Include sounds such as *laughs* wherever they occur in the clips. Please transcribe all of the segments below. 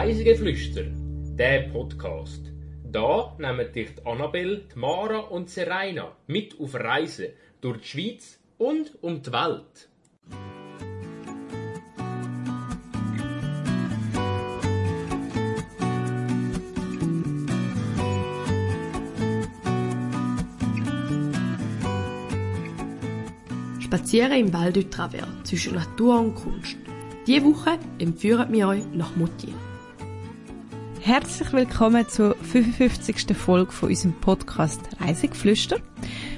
Reisegeflüster, der Podcast. Da nehmen dich die Annabelle, Mara und Serena mit auf Reisen durch die Schweiz und um die Welt. Spazieren im Val du Travers zwischen Natur und Kunst. Diese Woche empführen wir euch nach Moutier. Herzlich willkommen zur 55. Folge von unserem Podcast Reisegeflüster.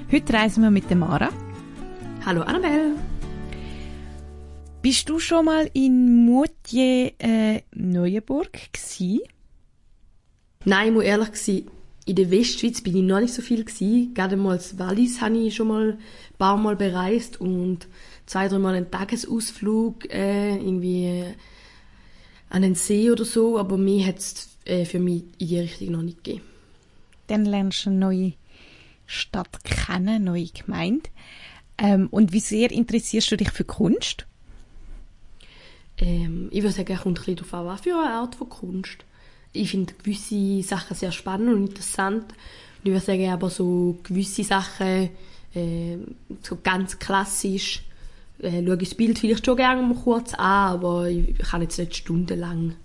Heute reisen wir mit der Mara. Hallo Annabelle. Bist du schon mal in Moutier äh, Neuenburg gsi? Nein, ich muss ehrlich sein, in der Westschweiz bin ich noch nicht so viel gewesen. Gerade mal das Wallis habe ich schon mal ein paar Mal bereist und zwei, drei Mal einen Tagesausflug äh, irgendwie an den See oder so, aber mir hat es äh, für mich in die Richtung noch nicht gegeben. Dann lernst du eine neue Stadt kennen, eine neue Gemeinde. Ähm, und wie sehr interessierst du dich für Kunst? Ähm, ich würde sagen, es kommt ein bisschen darauf an, was für eine Art von Kunst ich finde gewisse Sachen sehr spannend und interessant. Und ich würde sagen, aber so gewisse Sachen, äh, so ganz klassisch, äh, schaue ich das Bild vielleicht schon gerne mal kurz an, aber ich kann jetzt nicht stundenlang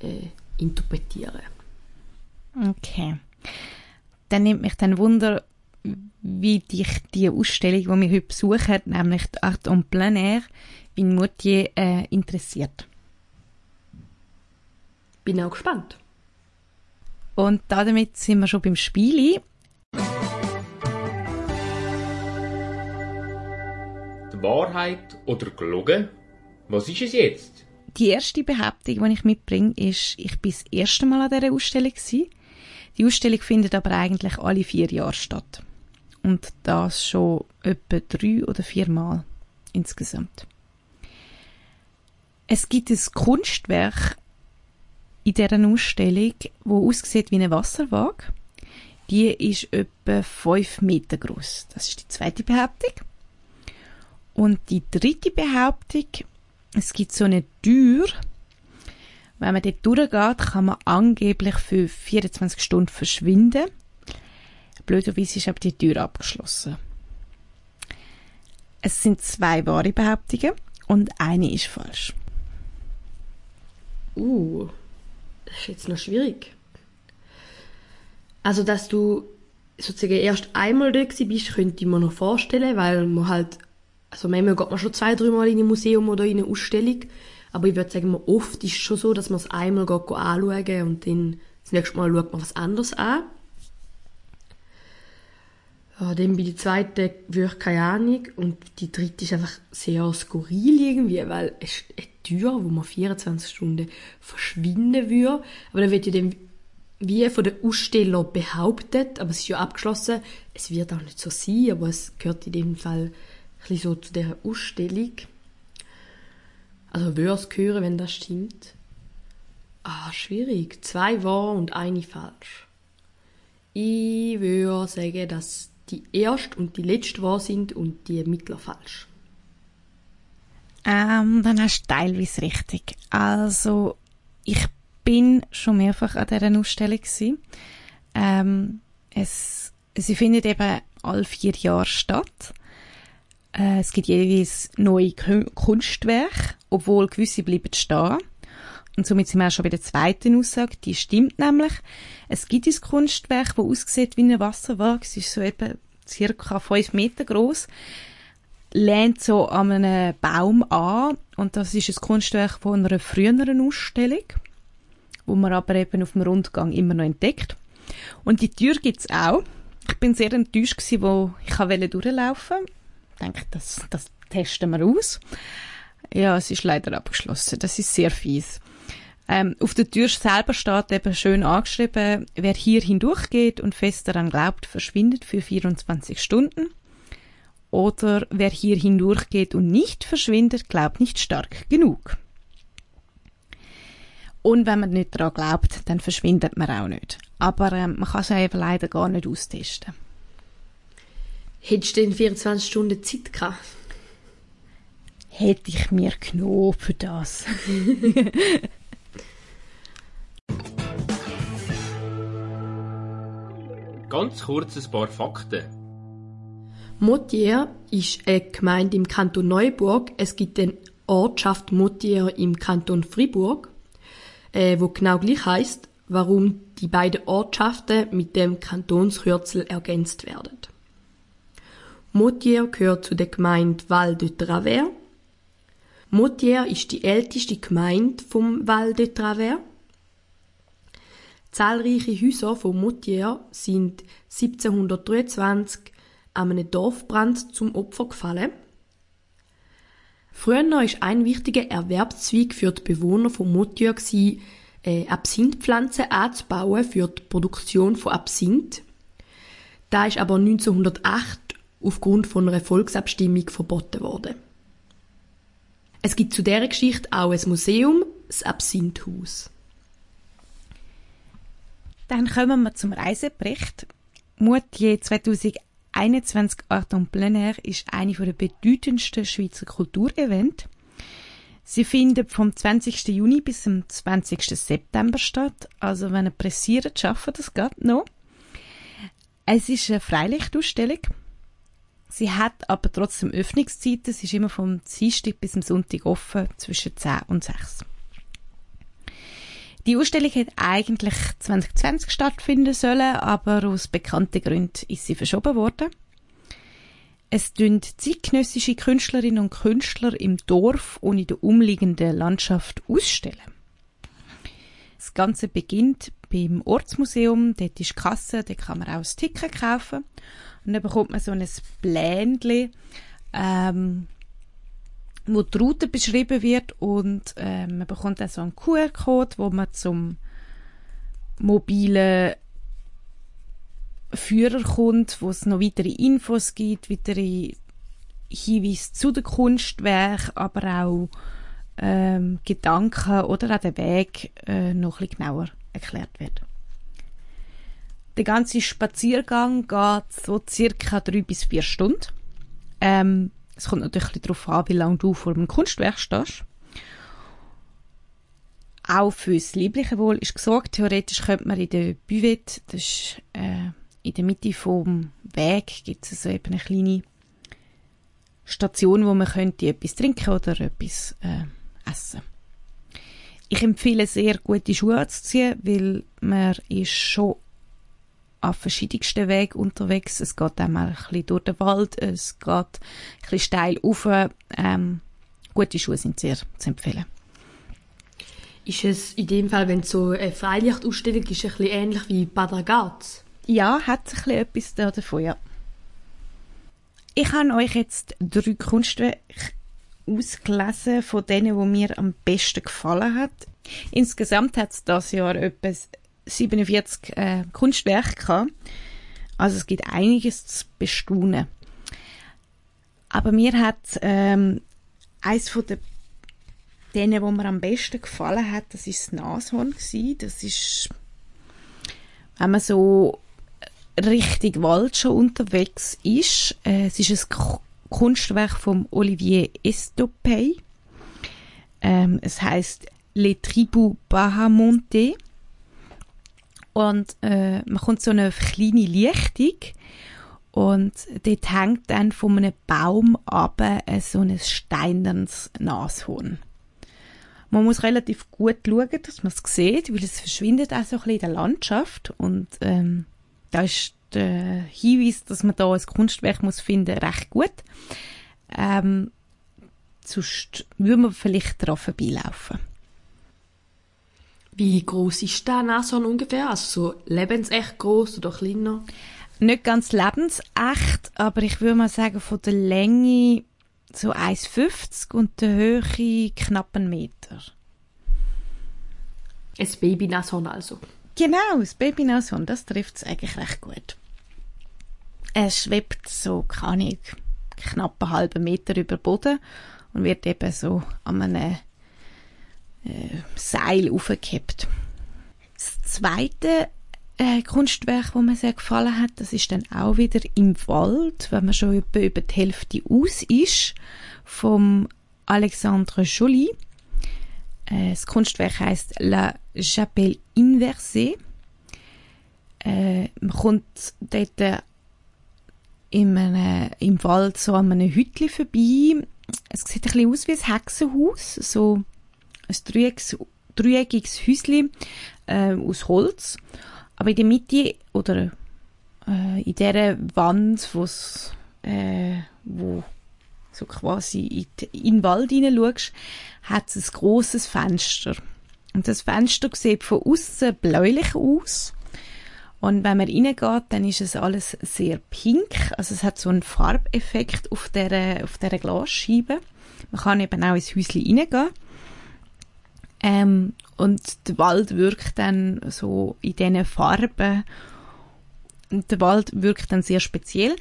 äh, interpretieren. Okay. Dann nimmt mich dann Wunder, wie dich die Ausstellung, die wir heute besuchen, nämlich die Art en plein air in Moutier, äh, interessiert. Bin auch gespannt. Und damit sind wir schon beim Spiel. Wahrheit oder gelogen? Was ist es jetzt? Die erste Behauptung, die ich mitbringe, ist, ich bin das erste Mal an dieser Ausstellung gewesen. Die Ausstellung findet aber eigentlich alle vier Jahre statt. Und das schon etwa drei oder vier Mal insgesamt. Es gibt ein Kunstwerk in dieser Ausstellung, wo aussieht wie eine Wasserwaage. Die ist etwa 5 Meter groß. Das ist die zweite Behauptung. Und die dritte Behauptung, es gibt so eine Tür. Wenn man dort durchgeht, kann man angeblich für 24 Stunden verschwinden. Blöderweise ist aber die Tür abgeschlossen. Es sind zwei wahre Behauptungen und eine ist falsch. Uh, das ist jetzt noch schwierig. Also, dass du sozusagen erst einmal dort bist, könnte ich mir noch vorstellen, weil man halt, also manchmal geht man schon zwei, dreimal in ein Museum oder in eine Ausstellung, aber ich würde sagen, oft ist es schon so, dass man es einmal geht, geht anschauen und dann das nächste Mal schaut man was anderes an. Ja, dann bei der zweiten wirklich keine Ahnung und die dritte ist einfach sehr skurril irgendwie, weil es ist eine Tür, wo man 24 Stunden verschwinden würde, aber dann wird ja dann wie von den Aussteller behauptet, aber es ist ja abgeschlossen, es wird auch nicht so sein, aber es gehört in dem Fall bisschen so zu dieser Ausstellung. Also würde es gehören, wenn das stimmt. Ah, schwierig. Zwei wahr und eine falsch. Ich würde sagen, dass die erste und die letzte wahr sind und die mittler falsch. Ähm, dann hast du teilweise richtig. Also, ich bin schon mehrfach an dieser Ausstellung. Ähm, es, sie findet eben alle vier Jahre statt. Äh, es gibt jeweils neue Kunstwerke, obwohl gewisse bleiben stehen. Und somit sind wir auch schon bei der zweiten Aussage. Die stimmt nämlich. Es gibt ein Kunstwerk, das aussieht wie eine Wasserwaage. Es ist so etwa circa fünf Meter groß, lehnt so an einem Baum an. Und das ist ein Kunstwerk von einer früheren Ausstellung, wo man aber eben auf dem Rundgang immer noch entdeckt. Und die Tür gibt's auch. Ich bin sehr enttäuscht gewesen, wo ich wollte durchlaufen. Ich denke, das, das testen wir aus. Ja, es ist leider abgeschlossen. Das ist sehr fies. Ähm, auf der Tür selber steht eben schön angeschrieben, wer hier hindurchgeht und fest daran glaubt, verschwindet für 24 Stunden. Oder wer hier hindurchgeht und nicht verschwindet, glaubt nicht stark genug. Und wenn man nicht daran glaubt, dann verschwindet man auch nicht. Aber ähm, man kann es eben leider gar nicht austesten. Hättest du denn 24 Stunden Zeit gehabt? Hätte ich mir genommen für das. *laughs* Ganz kurz ein paar Fakten. Moutier ist eine Gemeinde im Kanton Neuburg. Es gibt eine Ortschaft Moutier im Kanton Fribourg, äh, wo genau gleich heißt, warum die beiden Ortschaften mit dem Kantonskürzel ergänzt werden. Motier gehört zu der Gemeinde Val de Travers. Motier ist die älteste Gemeinde vom Val de Travers. Zahlreiche Häuser von Motier sind 1723 an einem Dorfbrand zum Opfer gefallen. Früher war ein wichtiger Erwerbszweig für die Bewohner von Motier, äh, Absinthpflanzen anzubauen für die Produktion von Absinth. Da ist aber 1908 aufgrund von einer Volksabstimmung verboten worden. Es gibt zu dieser Geschichte auch ein Museum, das Absinthhaus. Dann kommen wir zum Reisebericht. Moutier 2021 Art en plein air ist eine der bedeutendsten Schweizer Kulturevents. Sie findet vom 20. Juni bis zum 20. September statt. Also wenn ihr pressiert, schaffen das geht noch. Es ist eine Freilichtausstellung. Sie hat aber trotzdem Öffnungszeiten. Sie ist immer vom Dienstag bis zum Sonntag offen, zwischen 10 und 6. Die Ausstellung hätte eigentlich 2020 stattfinden sollen, aber aus bekannten Gründen ist sie verschoben worden. Es tun zeitgenössische Künstlerinnen und Künstler im Dorf und in der umliegenden Landschaft ausstellen. Das Ganze beginnt beim Ortsmuseum, dort ist Kasse, dort kann man auch das Ticket kaufen. Und dann bekommt man so ein Blänchen, ähm, wo die Route beschrieben wird. Und äh, man bekommt auch so einen QR-Code, wo man zum mobilen Führer kommt, wo es noch weitere Infos gibt, weitere Hinweise zu den Kunstwerk, aber auch ähm, Gedanken oder auch der Weg äh, noch ein bisschen genauer erklärt wird. Der ganze Spaziergang geht so circa drei bis vier Stunden. Ähm, es kommt natürlich darauf an, wie lange du vor einem Kunstwerk stehst. Auch fürs liebliche Wohl ist gesorgt. Theoretisch könnte man in der Buvette, das ist äh, in der Mitte vom Weg, gibt es so eben eine kleine Station, wo man könnte etwas trinken oder etwas äh, essen. Ich empfehle sehr, gute Schuhe anzuziehen, weil man ist schon auf verschiedensten Wegen unterwegs. Es geht einmal ein bisschen durch den Wald, es geht ein bisschen steil rauf. Ähm, gute Schuhe sind sehr zu empfehlen. Ist es in dem Fall, wenn es so eine Freilichtausstellung ist, ein bisschen ähnlich wie Bad Ragaz? Ja, hat ein bisschen etwas da davon, ja. Ich habe euch jetzt drei Kunstwerke ausgelesen von denen, die mir am besten gefallen hat. Insgesamt hat es das Jahr etwas 47 äh, Kunstwerke gehabt. Also es gibt einiges zu bestaunen. Aber mir hat ähm, eins von den denen, wo mir am besten gefallen hat, das ist das Nashorn gewesen. Das ist, wenn man so richtig Wald schon unterwegs ist. Äh, es ist ein Kunstwerk von Olivier Estopey. Ähm, es heißt Les Tribus Bahamonte. Und äh, man kommt so eine kleine Lichtung und dort hängt dann von einem Baum ab äh, so ein steinernes Nashorn. Man muss relativ gut schauen, dass man es sieht, weil es verschwindet auch so ein bisschen in der Landschaft und ähm, da ist der Hinweis, dass man da ein Kunstwerk muss finden, recht gut. Ähm, sonst würde man vielleicht daran vorbeilaufen. Wie groß ist der Nashorn ungefähr? Also so lebensecht groß oder kleiner? Nicht ganz lebensecht, aber ich würde mal sagen, von der Länge so 1,50 und der Höhe knapp einen Meter. Ein Baby-Nashorn also? Genau, das Baby-Nashorn, das trifft es eigentlich recht gut. Es schwebt so, keine Ahnung, knapp einen halben Meter über den Boden und wird eben so an einem äh, Seil aufgehebt. Das zweite äh, Kunstwerk, das mir sehr gefallen hat, das ist dann auch wieder im Wald, wenn man schon etwa über die Hälfte aus ist, vom Alexandre Joly. Äh, das Kunstwerk heißt La Chapelle Inversée. Äh, man kommt dort in einem, im Wald so an einem Hütchen vorbei. Es sieht ein bisschen aus wie ein Hexenhaus, so ein dreieckiges, dreieckiges Häuschen äh, aus Holz. Aber in der Mitte oder äh, in dieser Wand, wo's, äh, wo so quasi in, die, in den Wald hineinschaust, hat es ein grosses Fenster. Und das Fenster sieht von außen bläulich aus. Und wenn man reingeht, dann ist es alles sehr pink. Also es hat so einen Farbeffekt auf dieser, auf dieser Glasscheibe. Man kann eben auch ins Häuschen reingehen. Ähm, und der Wald wirkt dann so in diesen Farben. Und der Wald wirkt dann sehr speziell.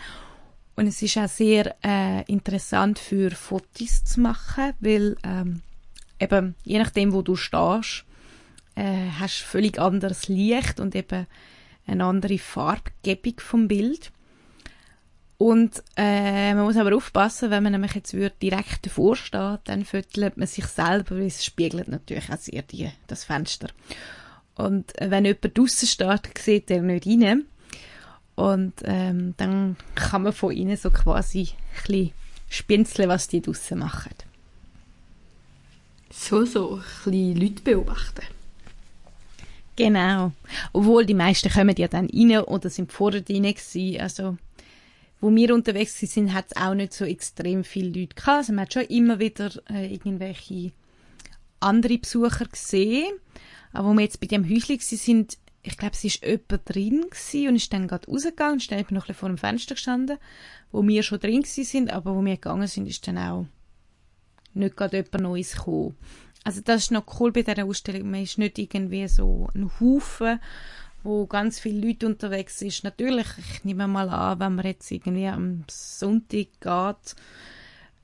Und es ist auch sehr äh, interessant für Fotos zu machen, weil ähm, eben je nachdem, wo du stehst, äh, hast du völlig anderes Licht und eben eine andere Farbgebung vom Bild. Und äh, man muss aber aufpassen, wenn man nämlich jetzt würde direkt davor steht, dann füttelt man sich selber, weil es spiegelt natürlich auch sehr die, das Fenster. Und äh, wenn jemand draußen steht, sieht er nicht rein. Und ähm, dann kann man von ihnen so quasi ein bisschen spinzeln, was die draußen machen. So, so, ein bisschen Leute beobachten. Genau. Obwohl die meisten kommen ja dann rein oder sind vorher drin gewesen. Also, wo wir unterwegs sind, hat es auch nicht so extrem viele Leute gehabt. Also man hat schon immer wieder äh, irgendwelche andere Besucher gesehen. Aber wo wir jetzt bei dem Häuschen sind, ich glaube, es ist jemand drin und ist dann gerade rausgegangen und ist dann eben noch ein bisschen vor dem Fenster gestanden, wo wir schon drin sind, aber wo wir gegangen sind, ist dann auch nicht gerade jemand Neues gekommen. Also das ist noch cool bei dieser Ausstellung. Man ist nicht irgendwie so ein Haufen, wo ganz viele Leute unterwegs ist. Natürlich, ich nehme mal an, wenn man jetzt irgendwie am Sonntag geht,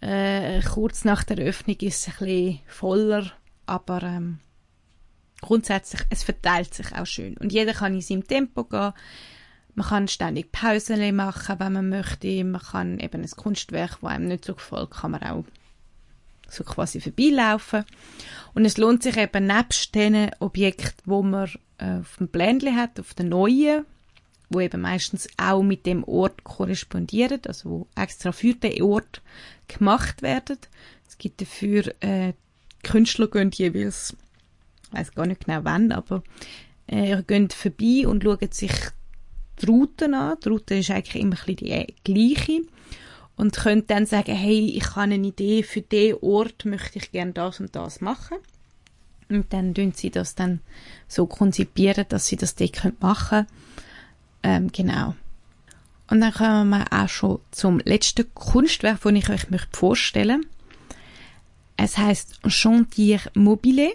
äh, kurz nach der Öffnung ist es ein bisschen voller, aber ähm, grundsätzlich, es verteilt sich auch schön. Und jeder kann in seinem Tempo gehen. Man kann ständig Pausen machen, wenn man möchte. Man kann eben ein Kunstwerk, das einem nicht so gefällt, kann man auch so quasi vorbeilaufen. Und es lohnt sich eben nebst den Objekten, wo man äh, auf dem Pländchen hat, auf den neuen, wo eben meistens auch mit dem Ort korrespondieren, also wo extra für den Ort gemacht werden. Es gibt dafür äh, Künstler gehen jeweils, ich weiß gar nicht genau wann, aber äh, gehen vorbei und schauen sich die Routen an. Die Route ist eigentlich immer ein bisschen die gleiche und könnt dann sagen, hey, ich habe eine Idee für den Ort, möchte ich gerne das und das machen. Und dann tun sie das dann so konzipieren, dass sie das dort machen können. Ähm, genau. Und dann kommen wir auch schon zum letzten Kunstwerk, das ich euch möchte vorstellen Es heißt Chantier Mobile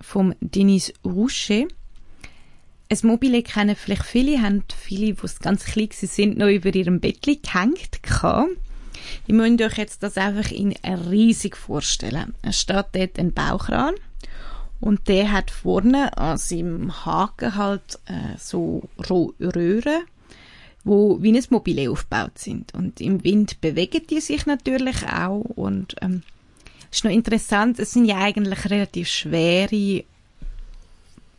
vom Denis Roucher. Ein Mobile kennen vielleicht viele, haben viele, die ganz klein sind, noch über ihrem Bettchen gehängt gehabt. Ich müsst euch jetzt das einfach in riesig vorstellen. Es steht dort ein Bauchran und der hat vorne an seinem Haken halt äh, so Röhren, wo wie ein Mobile aufgebaut sind. Und im Wind bewegen die sich natürlich auch und ähm, ist noch interessant, es sind ja eigentlich relativ schwere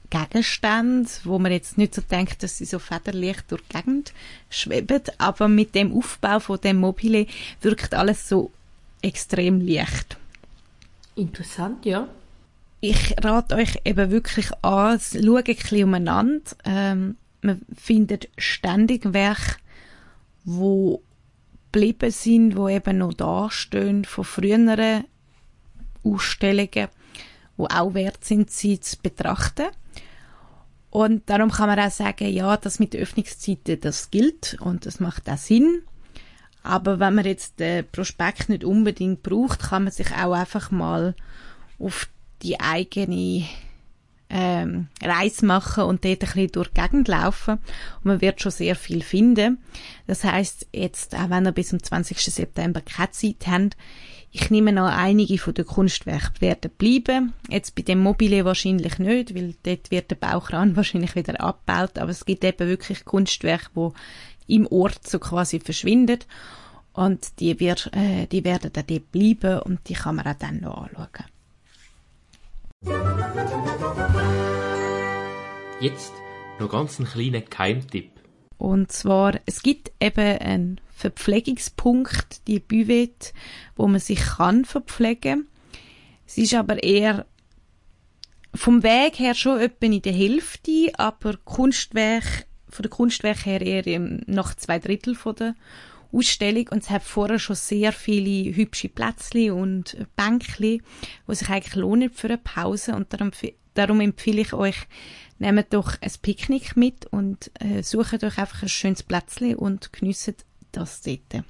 Gegenstände, wo man jetzt nicht so denkt, dass sie so federleicht durch die Gegend schweben, aber mit dem Aufbau von dem Mobile wirkt alles so extrem leicht. Interessant, ja. Ich rate euch eben wirklich an, schaut ein bisschen umeinander. Ähm, man findet ständig Werke, wo geblieben sind, wo eben noch da stehen von früheren Ausstellungen, wo auch wert sind, sie zu betrachten. Und darum kann man auch sagen, ja, das mit Öffnungszeiten, das gilt und das macht auch Sinn. Aber wenn man jetzt den Prospekt nicht unbedingt braucht, kann man sich auch einfach mal auf die eigene ähm, Reise machen und dort ein bisschen durch die Gegend laufen. Und man wird schon sehr viel finden. Das heißt jetzt, auch wenn ihr bis zum 20. September keine Zeit habt, ich nehme an, einige von den Kunstwerken werden bleiben. Jetzt bei dem Mobile wahrscheinlich nicht, weil dort wird der Bauchran *laughs* wahrscheinlich wieder abgebaut. Aber es gibt eben wirklich Kunstwerke, wo im Ort so quasi verschwindet. Und die, wird, äh, die werden dann dort bleiben und die kann man auch dann noch anschauen. Jetzt noch ganz einen kleinen Geheimtipp. Und zwar, es gibt eben einen Verpflegungspunkt, die Buvette, wo man sich kann verpflegen. Es ist aber eher vom Weg her schon etwa in der Hälfte, aber Kunstwerk, von der Kunstwerk her eher noch zwei Drittel von der Ausstellung und es hat vorher schon sehr viele hübsche Plätzchen und Bänkchen, die sich eigentlich lohnen für eine Pause und darum, darum empfehle ich euch, nehmt doch ein Picknick mit und äh, sucht euch einfach ein schönes Plätzchen und genießt das dort.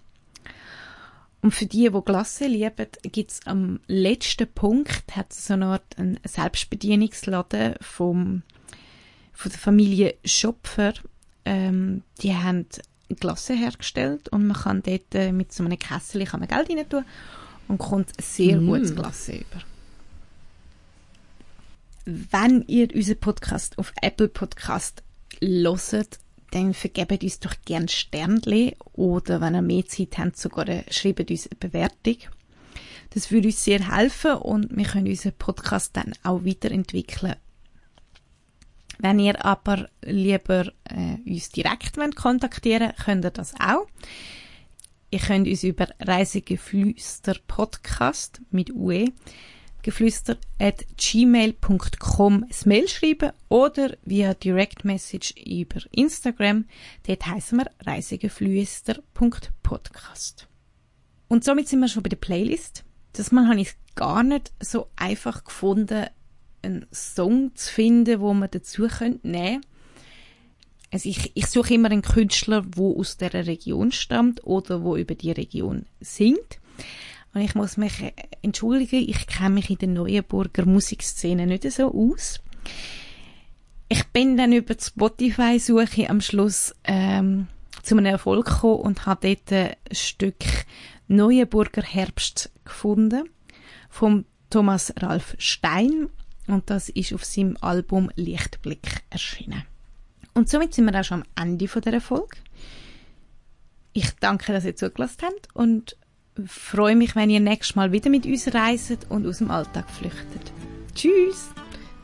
Und für die, die Glasse lieben, gibt es am letzten Punkt hat so eine Art einen Selbstbedienungsladen vom, von der Familie Schopfer. Ähm, die haben Glasse hergestellt und man kann dort äh, mit so einem Kessel kann man Geld rein tun und kommt sehr mm. gutes Glasse über. Wenn ihr unseren Podcast auf Apple Podcast loset, dann vergebt uns doch gerne Sternchen oder wenn ihr mehr Zeit habt, sogar schreibt uns eine Bewertung. Das würde uns sehr helfen und wir können unseren Podcast dann auch weiterentwickeln. Wenn ihr aber lieber äh, uns direkt wollt kontaktieren könnt ihr das auch. Ihr könnt uns über Reisegeflüster Podcast mit UE geflüster at gmail.com ein Mail schreiben oder via Direct Message über Instagram. Dort heißen wir reisegeflüster.podcast. Und somit sind wir schon bei der Playlist. Das Mal habe ich gar nicht so einfach gefunden, einen Song zu finden, wo man dazu könnte. Also ich, ich suche immer einen Künstler, wo aus der Region stammt oder wo über die Region singt. Und ich muss mich entschuldigen, ich kenne mich in der Neuenburger Musikszene nicht so aus. Ich bin dann über die Spotify-Suche am Schluss ähm, zu einem Erfolg gekommen und habe dort ein Stück Neuenburger Herbst gefunden vom Thomas Ralf Stein und das ist auf seinem Album Lichtblick erschienen. Und somit sind wir auch schon am Ende von der Folge. Ich danke, dass ihr zugelassen habt und freue mich, wenn ihr nächstes Mal wieder mit uns reiset und aus dem Alltag flüchtet. Tschüss!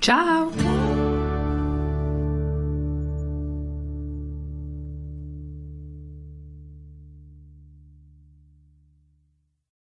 Ciao!